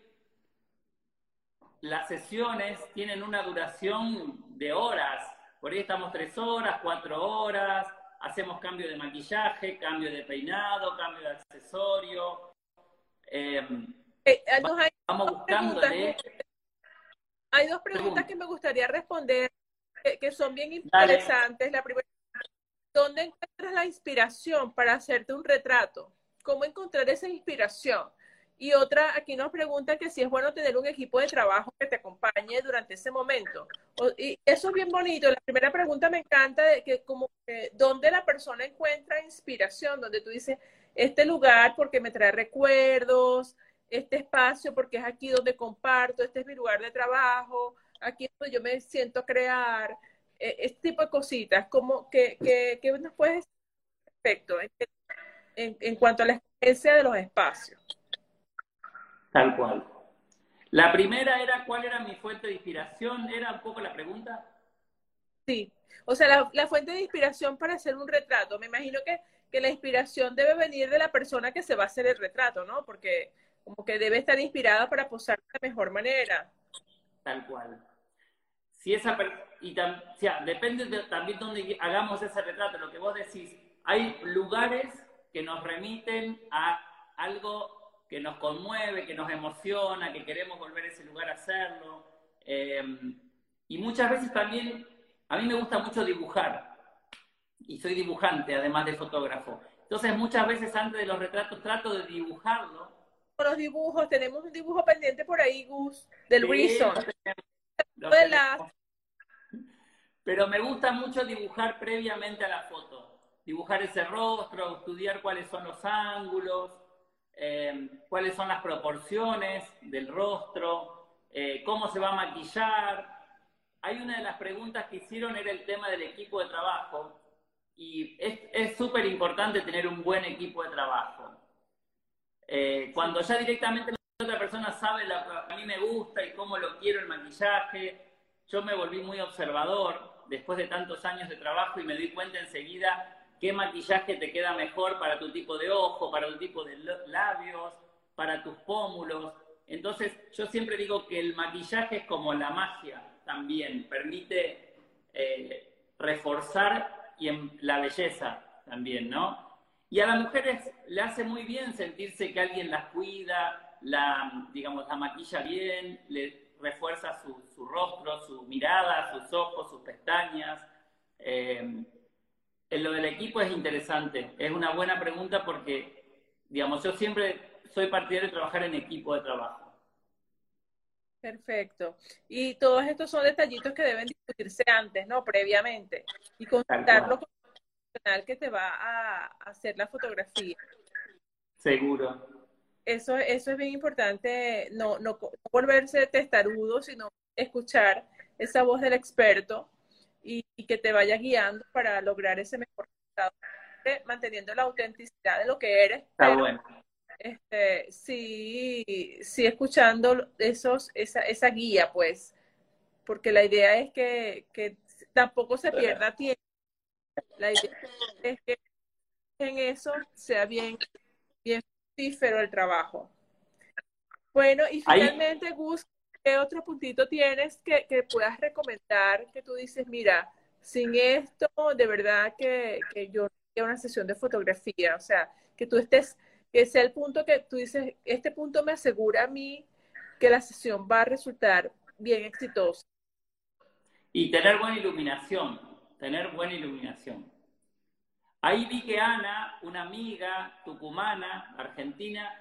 las sesiones tienen una duración de horas por ahí estamos tres horas, cuatro horas, hacemos cambio de maquillaje, cambio de peinado, cambio de accesorio. Eh, hay vamos buscándole. Hay dos preguntas que me gustaría responder que, son bien interesantes. La primera, ¿dónde encuentras la inspiración para hacerte un retrato? ¿Cómo encontrar esa inspiración? Y otra, aquí nos pregunta que si es bueno tener un equipo de trabajo que te acompañe durante ese momento. y eso es bien bonito. La primera pregunta me encanta de que como que dónde la persona encuentra inspiración, donde tú dices, este lugar porque me trae recuerdos, este espacio porque es aquí donde comparto, este es mi lugar de trabajo, aquí es donde yo me siento a crear. eh, este tipo de cositas, como que, que, nos puedes decir respecto en, en, cuanto a la experiencia de los espacios. Tal cual. La primera era cuál era mi fuente de inspiración, ¿era un poco la pregunta? Sí, o sea, la, la fuente de inspiración para hacer un retrato, me imagino que, que la inspiración debe venir de la persona que se va a hacer el retrato, ¿no? Porque como que debe estar inspirada para posar de la mejor manera. Tal cual si esa y o sea, depende de, también donde hagamos ese retrato, lo que vos decís, hay lugares que nos remiten a algo que nos conmueve, que nos emociona, que queremos volver a ese lugar a hacerlo. Em, y muchas veces también, a mí me gusta mucho dibujar, y soy dibujante además de fotógrafo. Entonces muchas veces antes de los retratos trato de dibujarlo. Los dibujos, tenemos un dibujo pendiente por ahí, Gus, del sí, pero me gusta mucho dibujar previamente a la foto. Dibujar ese rostro, estudiar cuáles son los ángulos, eh, cuáles son las proporciones del rostro, eh, cómo se va a maquillar. Hay una de las preguntas que hicieron era el tema del equipo de trabajo y es súper importante tener un buen equipo de trabajo. Eh, cuando ya directamente la otra persona sabe lo que a mí me gusta y cómo lo quiero el maquillaje, yo me volví muy observador después de tantos años de trabajo y me di cuenta enseguida qué maquillaje te queda mejor para tu tipo de ojo, para tu tipo de labios, para tus pómulos. Entonces, yo siempre digo que el maquillaje es como la magia también, permite eh, reforzar y la belleza también, ¿no? Y a las mujeres le hace muy bien sentirse que alguien las cuida, la, digamos, la maquilla bien, le, refuerza su, rostro, su mirada, sus ojos, sus pestañas. Eh, en lo del equipo es interesante, es una buena pregunta porque, digamos, yo siempre soy partidario de trabajar en equipo de trabajo. Perfecto. Y todos estos son detallitos que deben discutirse antes, ¿no? Previamente. Y consultarlo con profesional que te va a hacer la fotografía. Seguro eso, eso es bien importante, no, no, volverse testarudo, sino escuchar esa voz del experto y, que te vaya guiando para lograr ese mejor resultado, manteniendo la autenticidad de lo que eres. Está bueno. Este, sí, sí, escuchando esos, esa, esa guía, pues, porque la idea es que, que tampoco se pierda tiempo. La idea es que en eso sea bien, bien el trabajo. Bueno, y finalmente, Gus, ¿qué otro puntito tienes que, puedas recomendar que tú dices, mira, sin esto, de verdad que, que yo haría una sesión de fotografía? O sea, que tú estés, que sea el punto que tú dices, este punto me asegura a mí que la sesión va a resultar bien exitosa. Y tener buena iluminación, tener buena iluminación. Ahí vi que Ana, una amiga tucumana, argentina,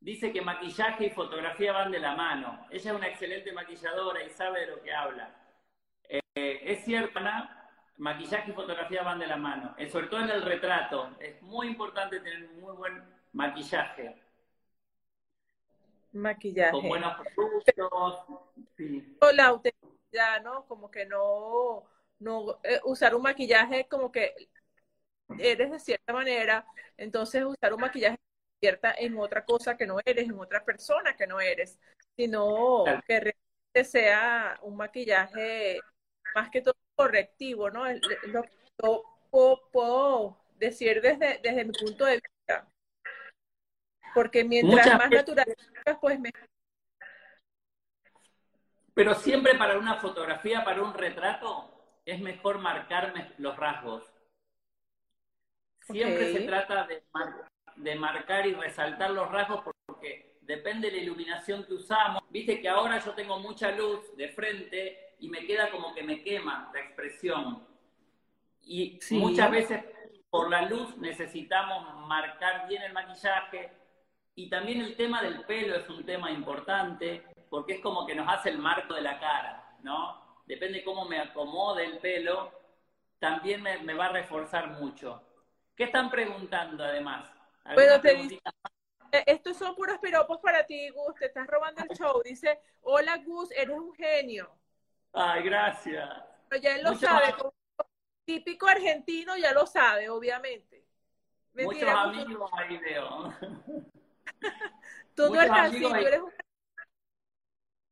dice que maquillaje y fotografía van de la mano. Ella es una excelente maquilladora y sabe de lo que habla. Eh, es cierto, Ana, maquillaje y fotografía van de la mano, eh, sobre todo en el retrato. Es muy importante tener un muy buen maquillaje. Maquillaje. Con buenos productos. Sí. La autenticidad, ¿no? Como que no, no eh, usar un maquillaje como que eres de cierta manera, entonces usar un maquillaje cierta en otra cosa que no eres, en otra persona que no eres, sino que realmente sea un maquillaje más que todo correctivo, ¿no? Lo que yo puedo, decir desde, desde mi punto de vista. Porque mientras más natural pues mejor. Pero siempre para una fotografía, para un retrato, es mejor marcarme los rasgos. Siempre se trata de, de marcar y resaltar los rasgos porque depende de la iluminación que usamos. Viste que ahora yo tengo mucha luz de frente y me queda como que me quema la expresión. Y muchas veces por la luz necesitamos marcar bien el maquillaje. Y también el tema del pelo es un tema importante porque es como que nos hace el marco de la cara, ¿no? Depende cómo me acomode el pelo, también me, me va a reforzar mucho. ¿Qué están preguntando además? Te dice, eh, estos son puros piropos para ti, Gus, te estás robando el show. Dice, hola Gus, eres un genio. Ay, gracias. Pero ya él lo sabe, como típico argentino ya lo sabe, obviamente. Muchos amigos ahí veo. tú no eres así, tú eres un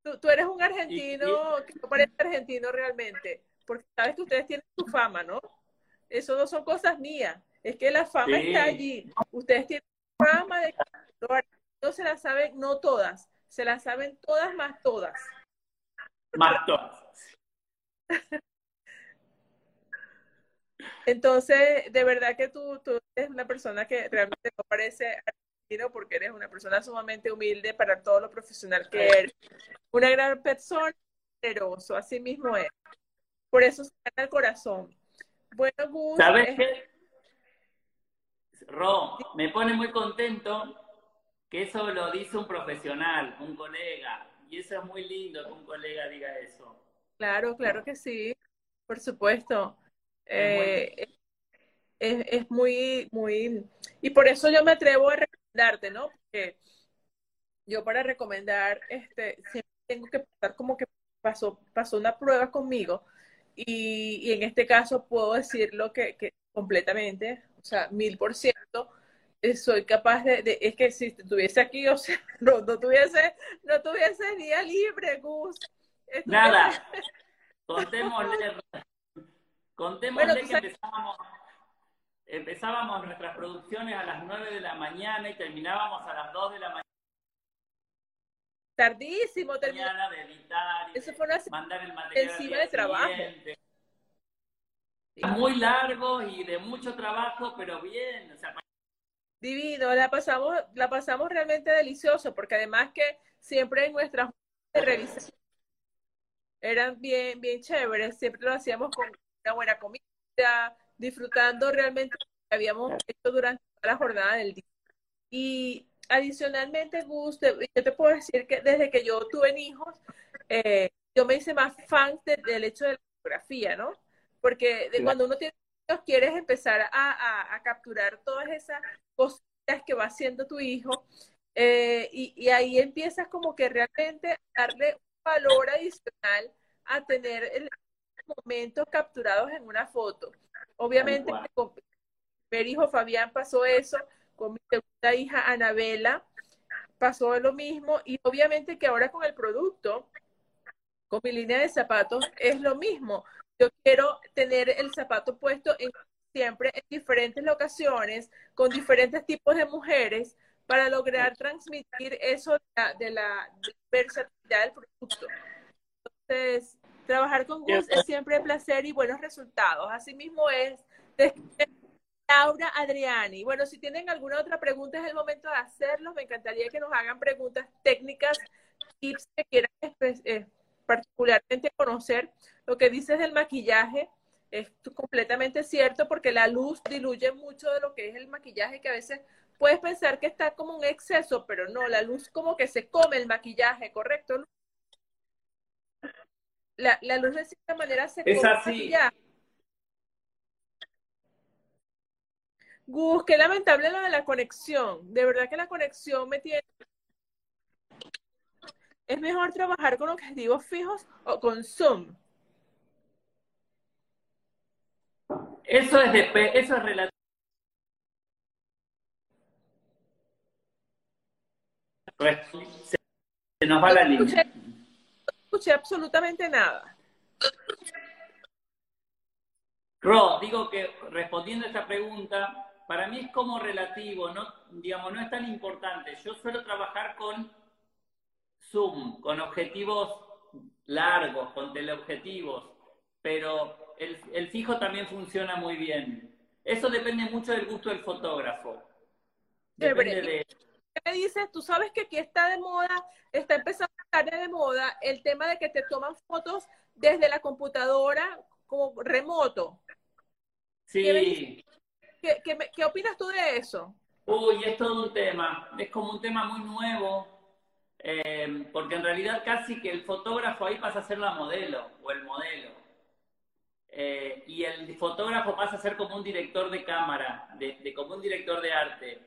Tú, eres un argentino que no parece argentino realmente, porque sabes que ustedes tienen su fama, ¿no? Eso no son cosas mías, es que la fama está allí. Ustedes tienen fama de que no se la saben, no todas, se la saben todas más todas. Más todas. Entonces, de verdad que tú, tú eres una persona que realmente no parece porque eres una persona sumamente humilde para todo lo profesional que eres. Una gran persona, generoso, así mismo es. Por eso se gana el corazón. Bueno, Gus. ¿Sabes qué? Ro, me pone muy contento que eso lo dice un profesional, un colega. Y eso es muy lindo que un colega diga eso. Claro, claro que sí, por supuesto. Eh, es, muy, muy, y por eso yo me atrevo a recomendarte, ¿no? Porque yo para recomendar, este, siempre tengo que pasar como que pasó, pasó una prueba conmigo y, en este caso puedo decirlo que, que completamente, o sea, mil por ciento, eh, soy capaz de, es que si estuviese aquí, o sea, no, no tuviese, no tuviese día libre, Gus. Nada. Contémosle, contémosle que empezábamos, empezábamos nuestras producciones a las 9 de la mañana y terminábamos a las 2 de la mañana. Tardísimo. De editar Eso fue una mandar el material encima de trabajo. Muy largo y de mucho trabajo, pero bien. O sea, Divino, la pasamos, la pasamos realmente delicioso, porque además que siempre en nuestras de revisación eran bien, bien chéveres, siempre lo hacíamos con una buena comida, disfrutando realmente lo que habíamos hecho durante toda la jornada del día. Y adicionalmente, Gus, yo te puedo decir que desde que yo tuve hijos, eh, yo me hice más fan del hecho de la fotografía, ¿no? Porque de cuando uno tiene hijos, quieres empezar a, a, capturar todas esas cositas que va haciendo tu hijo, eh, y, y, ahí empiezas como que realmente a darle un valor adicional a tener momentos capturados en una foto. Obviamente, con mi hijo Fabián pasó eso, con mi segunda hija Anabela pasó lo mismo y obviamente que ahora con el producto, con mi línea de zapatos, es lo mismo. Yo quiero tener el zapato puesto en, siempre en diferentes locaciones, con diferentes tipos de mujeres, para lograr transmitir eso de la, versatilidad del producto. Entonces, trabajar con Gus es siempre placer y buenos resultados. Asimismo es Laura Adriani. Bueno, si tienen alguna otra pregunta es el momento de hacerlo. Me encantaría que nos hagan preguntas técnicas, tips que quieran eh, particularmente conocer. Lo que dices del maquillaje es completamente cierto porque la luz diluye mucho de lo que es el maquillaje que a veces puedes pensar que está como un exceso, pero no, la luz como que se come el maquillaje, ¿correcto? La, la luz de cierta manera se el maquillaje. Gus, qué lamentable lo de la conexión. De verdad que la conexión me tiene. ¿Es mejor trabajar con objetivos fijos o con Zoom? Eso es, de, eso es relativo. Se nos va la línea. Escuché absolutamente nada. Ro, digo que respondiendo a esta pregunta, para mí es como relativo, no, digamos, no es tan importante. Yo suelo trabajar con Zoom, con objetivos largos, con teleobjetivos, pero el, fijo también funciona muy bien. Eso depende mucho del gusto del fotógrafo. Depende de... ¿Qué dices? Tú sabes que aquí está de moda, está empezando de moda el tema de que te toman fotos desde la computadora como remoto. Sí. ¿Qué, opinas tú de eso? Uy, es todo un tema. Es como un tema muy nuevo, eh, porque en realidad casi que el fotógrafo ahí pasa a ser la modelo o el modelo. Eh, y el fotógrafo pasa a ser como un director de cámara, de, como un director de arte.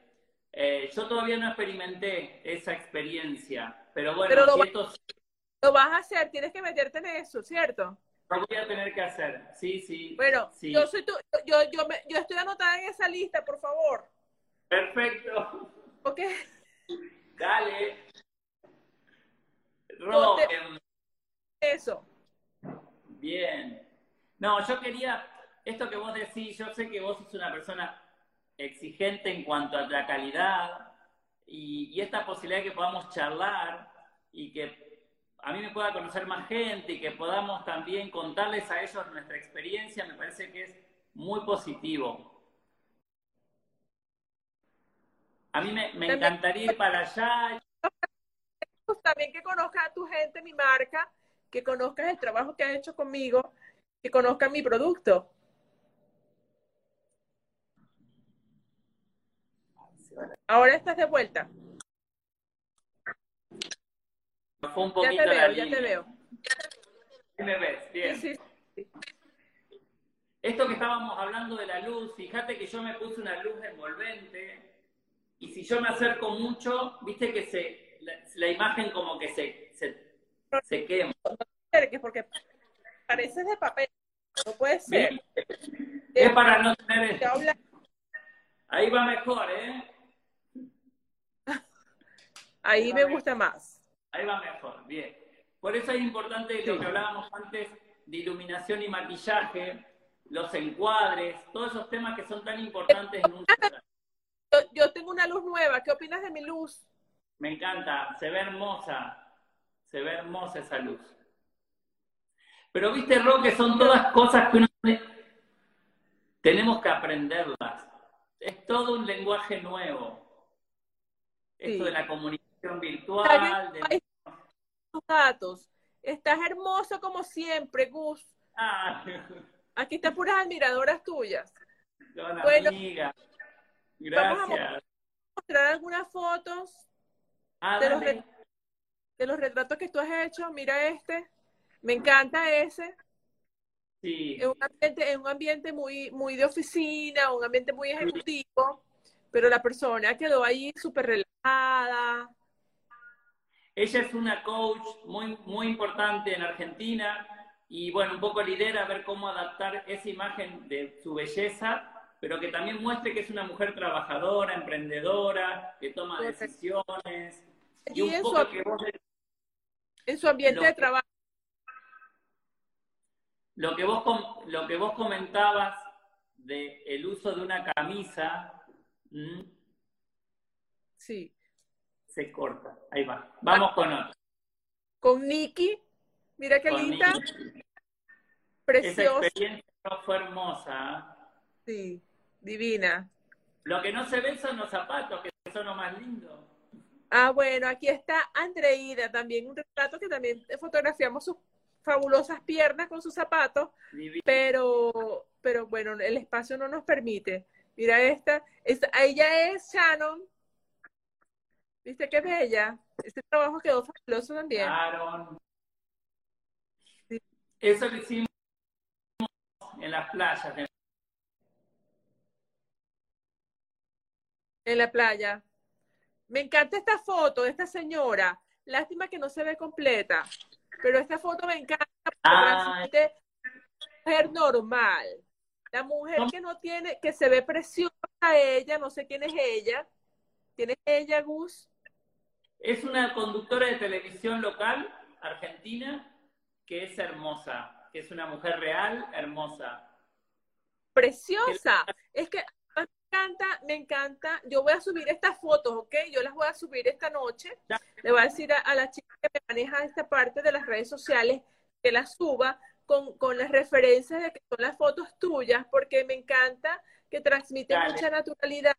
Eh, yo todavía no experimenté esa experiencia, pero bueno, lo, lo vas a hacer, tienes que meterte en eso, ¿cierto? Lo voy a tener que hacer, sí, sí. Bueno, sí. yo soy tu, yo, yo, me, yo estoy anotada en esa lista, por favor. Perfecto. ¿Ok? Dale. Ro, Ponte- em, Eso. bien. No, yo quería, esto que vos decís, yo sé que vos sos una persona exigente en cuanto a la calidad y, y esta posibilidad de que podamos charlar y que a mí me pueda conocer más gente y que podamos también contarles a ellos nuestra experiencia, me parece que es muy positivo. A mí me, me encantaría ir para allá Pues también que conozcas a tu gente, mi marca, que conozcas el trabajo que has hecho conmigo, que conozcan mi producto. Ahora estás de vuelta. Fue un Ya poquito te la veo, ya te veo. ¿Sí me ves? Bien. Sí, sí. Esto que estábamos hablando de la luz, fíjate que yo me puse una luz envolvente y si yo me acerco mucho, viste que se la, la imagen como que se, se, se quema. acerques porque pareces de papel. No puede ser. Es para no tener... Te Ahí va mejor, ¿eh? Ahí me gusta más. Ahí va mejor, bien. Por eso es importante lo que hablábamos antes de iluminación y maquillaje, los encuadres, todos esos temas que son tan importantes en un... Yo, yo tengo una luz nueva. ¿Qué opinas de mi luz? Me encanta, se ve hermosa, se ve hermosa esa luz. Pero viste, Ro, que son todas cosas que uno tenemos que aprenderlas. Es todo un lenguaje nuevo. Esto de la comunicación virtual, de... Tus datos. Estás hermoso como siempre, Gus. Ah, Aquí están puras admiradoras tuyas. son Bueno, amigas. vamos a Gracias. Mostrar algunas fotos Ah, de los, de retratos que tú has hecho. Mira este. Me encanta ese. Sí. En un ambiente, en un ambiente muy, muy de oficina, un ambiente muy ejecutivo. Pero la persona quedó ahí súper relajada. Ella es una coach muy, muy importante en Argentina y bueno, un poco lidera a ver cómo adaptar esa imagen de su belleza, pero que también muestre que es una mujer trabajadora, emprendedora, que toma decisiones. Y un en poco su- que vos, En su ambiente de trabajo. lo, que vos, lo que vos comentabas de el uso de una camisa, ¿m? Sí. Se corta. Ahí va. Vamos con otro. Con Nikki. Mira qué Con linda. Nicky. Esa Preciosa. experiencia fue hermosa. ¿ah? Sí. Divina. Lo que no se ven son los zapatos, que son lo más lindo. Ah, bueno, aquí está Andreida, también un retrato que también fotografiamos sus fabulosas piernas con sus zapatos, pero, pero bueno, el espacio no nos permite. Mira esta, esta ella es Shannon. ¿Viste qué bella? Este trabajo quedó fabuloso también. Claro. Sí. Eso lo hicimos en las playas. de- En la playa. Me encanta esta foto de esta señora. Lástima que no se ve completa, pero esta foto me encanta porque transmite mujer normal. La mujer que no tiene, que se ve preciosa ella, no sé quién es ella. ¿Quién es ella, Gus? Es una conductora de televisión local, argentina, que es hermosa, que es una mujer real, hermosa. Preciosa. Es que me encanta, me encanta. Yo voy a subir estas fotos, ¿ok? Yo las voy a subir esta noche. Ya. Le voy a decir a, a la chica que me maneja esta parte de las redes sociales que las suba con, con las referencias de que son las fotos tuyas, porque me encanta que transmite Dale. mucha naturalidad.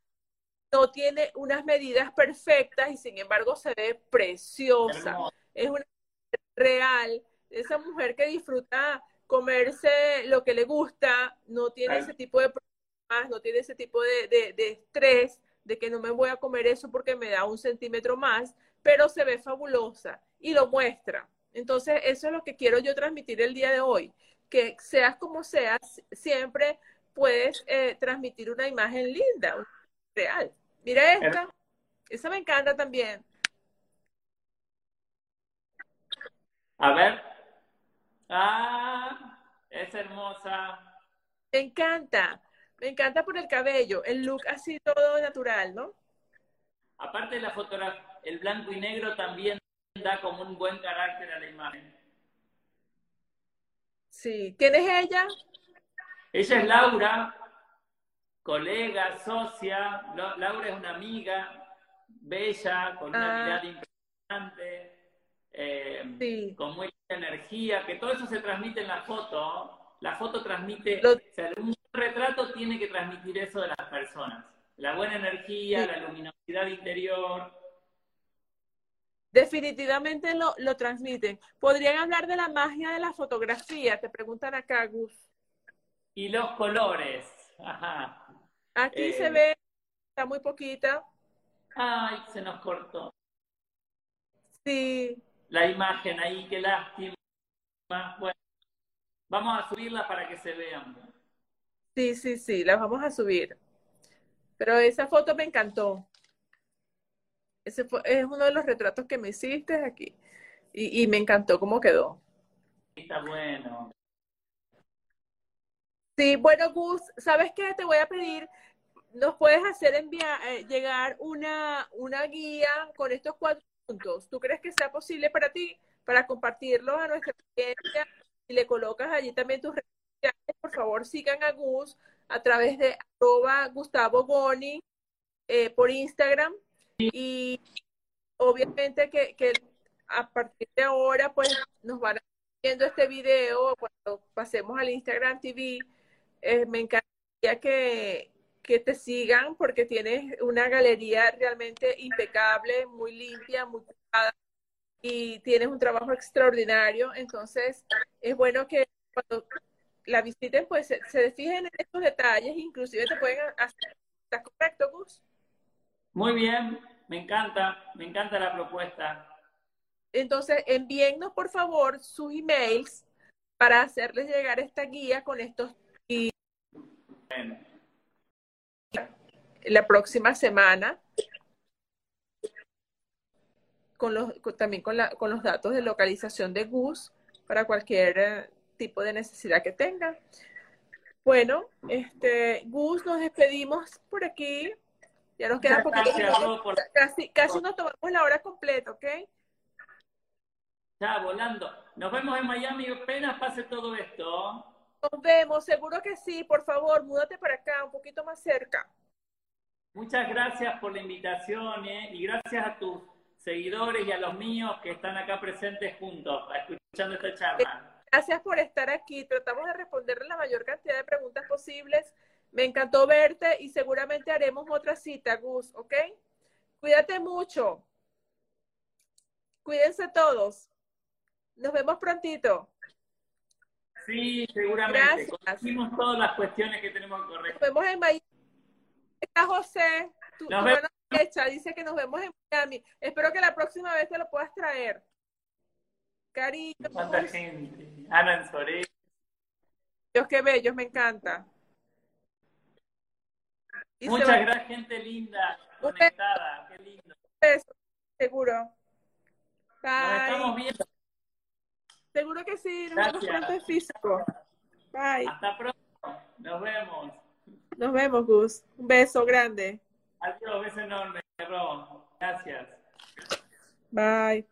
No tiene unas medidas perfectas y sin embargo se ve preciosa. Es una mujer real, esa mujer que disfruta comerse lo que le gusta, no tiene ese tipo de problemas, no tiene ese tipo de, de- de estrés de que no me voy a comer eso porque me da un centímetro más, pero se ve fabulosa y lo muestra. Entonces, eso es lo que quiero yo transmitir el día de hoy, que seas como seas, siempre puedes eh, transmitir una imagen linda, real. Mira esta, esa me encanta también. A ver. Ah, Es hermosa. Me encanta. Me encanta por el cabello. El look así todo natural, ¿no? Aparte de la fotografía, el blanco y negro también da como un buen carácter a la imagen. Sí. ¿Quién es ella? Ella es Laura, colega, socia. Laura es una amiga bella, con una ah. mirada impresionante, eh, con mucha energía, que todo eso se transmite en la foto. La foto transmite, o sea, un retrato tiene que transmitir eso de las personas. La buena energía, la luminosidad interior. Definitivamente lo, lo transmiten. ¿Podrían hablar de la magia de la fotografía? Te preguntan acá, Gus. Y los colores. Ajá. Aquí se eh, ve, está muy poquita. Ay, se nos cortó. Sí. La imagen ahí, qué lástima. Bueno, vamos a subirla para que se vean. Sí, sí, sí, la vamos a subir. Pero esa foto me encantó. Ese es uno de los retratos que me hiciste aquí. Y, y me encantó cómo quedó. Está bueno. Sí, bueno, Gus, ¿sabes qué? Te voy a pedir nos puedes hacer enviar, eh, llegar una, una guía con estos cuatro puntos. ¿Tú crees que sea posible para ti, para compartirlo a nuestra audiencia? Y le colocas allí también tus redes sociales, por favor sigan a Gus a través de arroba Gustavo Goni eh, por Instagram. Y obviamente que, que a partir de ahora pues nos van viendo este video cuando pasemos al Instagram TV. Eh, me encantaría que, que te sigan porque tienes una galería realmente impecable, muy limpia, muy cuidada y tienes un trabajo extraordinario. Entonces, es bueno que cuando la visiten, pues se, se fijen en estos detalles, inclusive te pueden hacer. ¿Estás correcto, Gus? Muy bien, me encanta, me encanta la propuesta. Entonces, envíennos por favor sus emails para hacerles llegar esta guía con estos. Bueno la próxima semana con los, también con, la, con los datos de localización de GUS para cualquier eh, tipo de necesidad que tenga. Bueno, este, Gus, nos despedimos por aquí. Ya nos queda poquito. Casi, casi nos tomamos la hora completa, ¿ok? Ya, volando. Nos vemos en Miami apenas pase todo esto. Nos vemos, seguro que sí. Por favor, múdate para acá, un poquito más cerca. Muchas gracias por la invitación ¿eh? y gracias a tus seguidores y a los míos que están acá presentes juntos, escuchando esta charla. Gracias por estar aquí. Tratamos de responderle la mayor cantidad de preguntas posibles. Me encantó verte y seguramente haremos otra cita, Gus, ¿ok? Cuídate mucho. Cuídense todos. Nos vemos prontito. Sí, seguramente. Gracias. todas las cuestiones que tenemos que corregir. Nos vemos en Miami está José, tu, dice que nos vemos en Miami. Espero que la próxima vez te lo puedas traer. Cariño. ¿Cuánta gente? Ana en Dios, qué bellos, me encanta. Muchas gracias, gente linda, conectada, qué lindo. seguro. Nos estamos viendo. Seguro que sí, nos vemos pronto en físico. Bye. Hasta pronto, nos vemos. Nos vemos, Gus. Un beso grande. Adiós, beso enorme, Ron. Gracias. Bye.